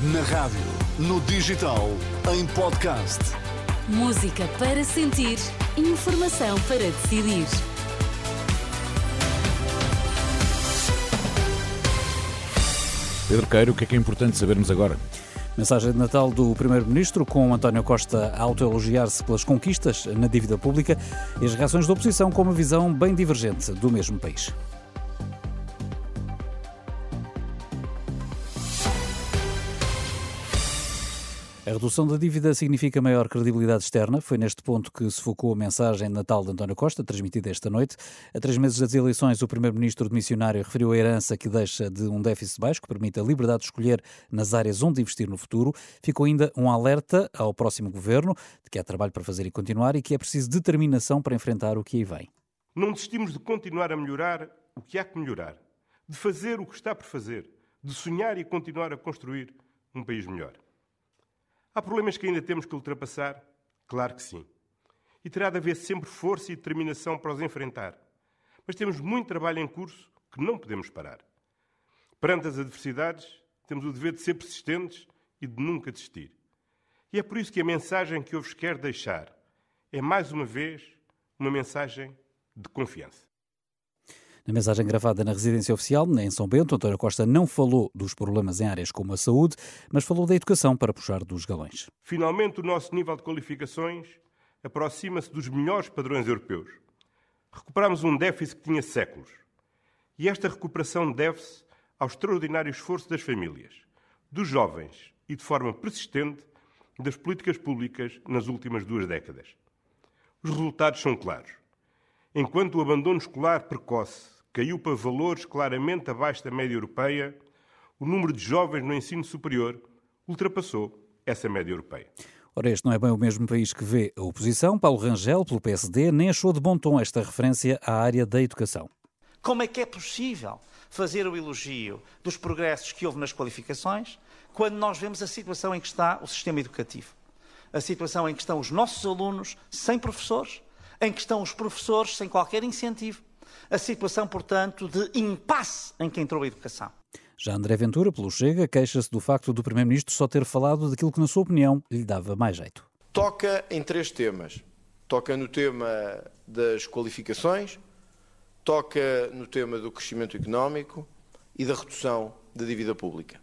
Na rádio, no digital, em podcast. Música para sentir, informação para decidir. Pedro Queiro, o que é que é importante sabermos agora? Mensagem de Natal do Primeiro-Ministro, com António Costa a autoelogiar-se pelas conquistas na dívida pública e as reações da oposição com uma visão bem divergente do mesmo país. A redução da dívida significa maior credibilidade externa. Foi neste ponto que se focou a mensagem de Natal de António Costa, transmitida esta noite. A três meses das eleições, o primeiro-ministro missionário referiu a herança que deixa de um déficit baixo, que permite a liberdade de escolher nas áreas onde investir no futuro. Ficou ainda um alerta ao próximo governo de que há trabalho para fazer e continuar e que é preciso determinação para enfrentar o que aí vem. Não desistimos de continuar a melhorar o que há que melhorar, de fazer o que está por fazer, de sonhar e continuar a construir um país melhor. Há problemas que ainda temos que ultrapassar? Claro que sim. E terá de haver sempre força e determinação para os enfrentar. Mas temos muito trabalho em curso que não podemos parar. Perante as adversidades, temos o dever de ser persistentes e de nunca desistir. E é por isso que a mensagem que eu vos quero deixar é, mais uma vez, uma mensagem de confiança. Na mensagem gravada na residência oficial, em São Bento, António Costa não falou dos problemas em áreas como a saúde, mas falou da educação para puxar dos galões. Finalmente, o nosso nível de qualificações aproxima-se dos melhores padrões europeus. Recuperamos um déficit que tinha séculos. E esta recuperação deve-se ao extraordinário esforço das famílias, dos jovens e, de forma persistente, das políticas públicas nas últimas duas décadas. Os resultados são claros. Enquanto o abandono escolar precoce caiu para valores claramente abaixo da média europeia, o número de jovens no ensino superior ultrapassou essa média europeia. Ora, este não é bem o mesmo país que vê a oposição. Paulo Rangel, pelo PSD, nem achou de bom tom esta referência à área da educação. Como é que é possível fazer o elogio dos progressos que houve nas qualificações quando nós vemos a situação em que está o sistema educativo? A situação em que estão os nossos alunos sem professores, em que estão os professores sem qualquer incentivo, a situação, portanto, de impasse em que entrou a educação. Já André Ventura, pelo Chega, queixa-se do facto do Primeiro-Ministro só ter falado daquilo que, na sua opinião, lhe dava mais jeito. Toca em três temas. Toca no tema das qualificações, toca no tema do crescimento económico e da redução da dívida pública.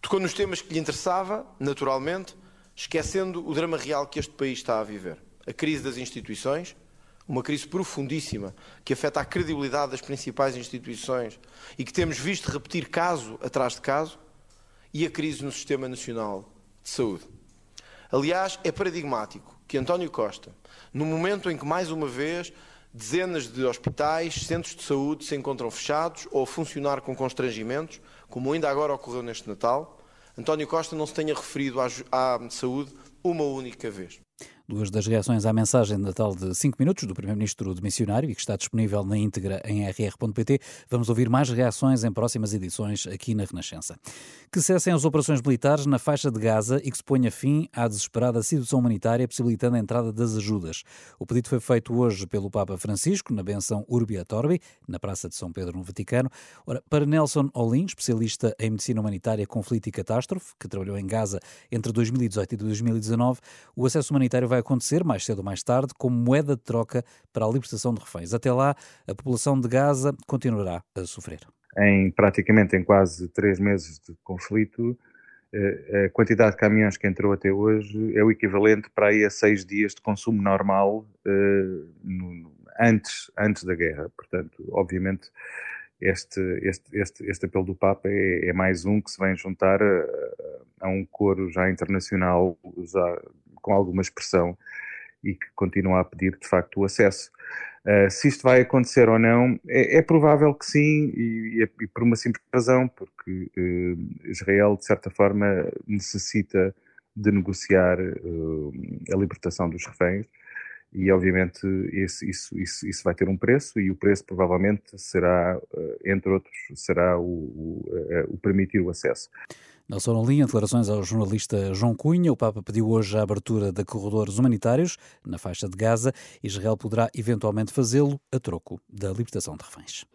Tocou nos temas que lhe interessava, naturalmente, esquecendo o drama real que este país está a viver. A crise das instituições, uma crise profundíssima que afeta a credibilidade das principais instituições e que temos visto repetir caso atrás de caso, e a crise no Sistema Nacional de Saúde. Aliás, é paradigmático que António Costa, no momento em que, mais uma vez, dezenas de hospitais, centros de saúde se encontram fechados ou a funcionar com constrangimentos, como ainda agora ocorreu neste Natal, António Costa não se tenha referido à, à saúde uma única vez. Duas das reações à mensagem de Natal de 5 minutos do Primeiro-Ministro de Missionário e que está disponível na íntegra em rr.pt. Vamos ouvir mais reações em próximas edições aqui na Renascença. Que cessem as operações militares na faixa de Gaza e que se ponha fim à desesperada situação humanitária, possibilitando a entrada das ajudas. O pedido foi feito hoje pelo Papa Francisco na benção Urbi et Orbi, na Praça de São Pedro, no Vaticano. Ora, para Nelson Olin, especialista em medicina humanitária, conflito e catástrofe, que trabalhou em Gaza entre 2018 e 2019, o acesso humanitário vai acontecer mais cedo ou mais tarde como moeda de troca para a libertação de reféns. Até lá, a população de Gaza continuará a sofrer. Em praticamente em quase três meses de conflito, eh, a quantidade de caminhões que entrou até hoje é o equivalente para aí a seis dias de consumo normal uh, antes, antes da guerra. Portanto, obviamente, este, este, este, este apelo do Papa é, é mais um que se vem juntar a, a um coro já internacional já com alguma expressão e que continua a pedir de facto o acesso. Uh, se isto vai acontecer ou não, é, é provável que sim, e, e, por uma simples razão, porque uh, Israel, de certa forma, necessita de negociar uh, a libertação dos reféns, e obviamente esse, isso, isso, isso vai ter um preço, e o preço provavelmente será, entre outros, será o, o, o permitir o acesso. Nelson em declarações ao jornalista João Cunha, o Papa pediu hoje a abertura de corredores humanitários na faixa de Gaza. Israel poderá eventualmente fazê-lo a troco da libertação de reféns.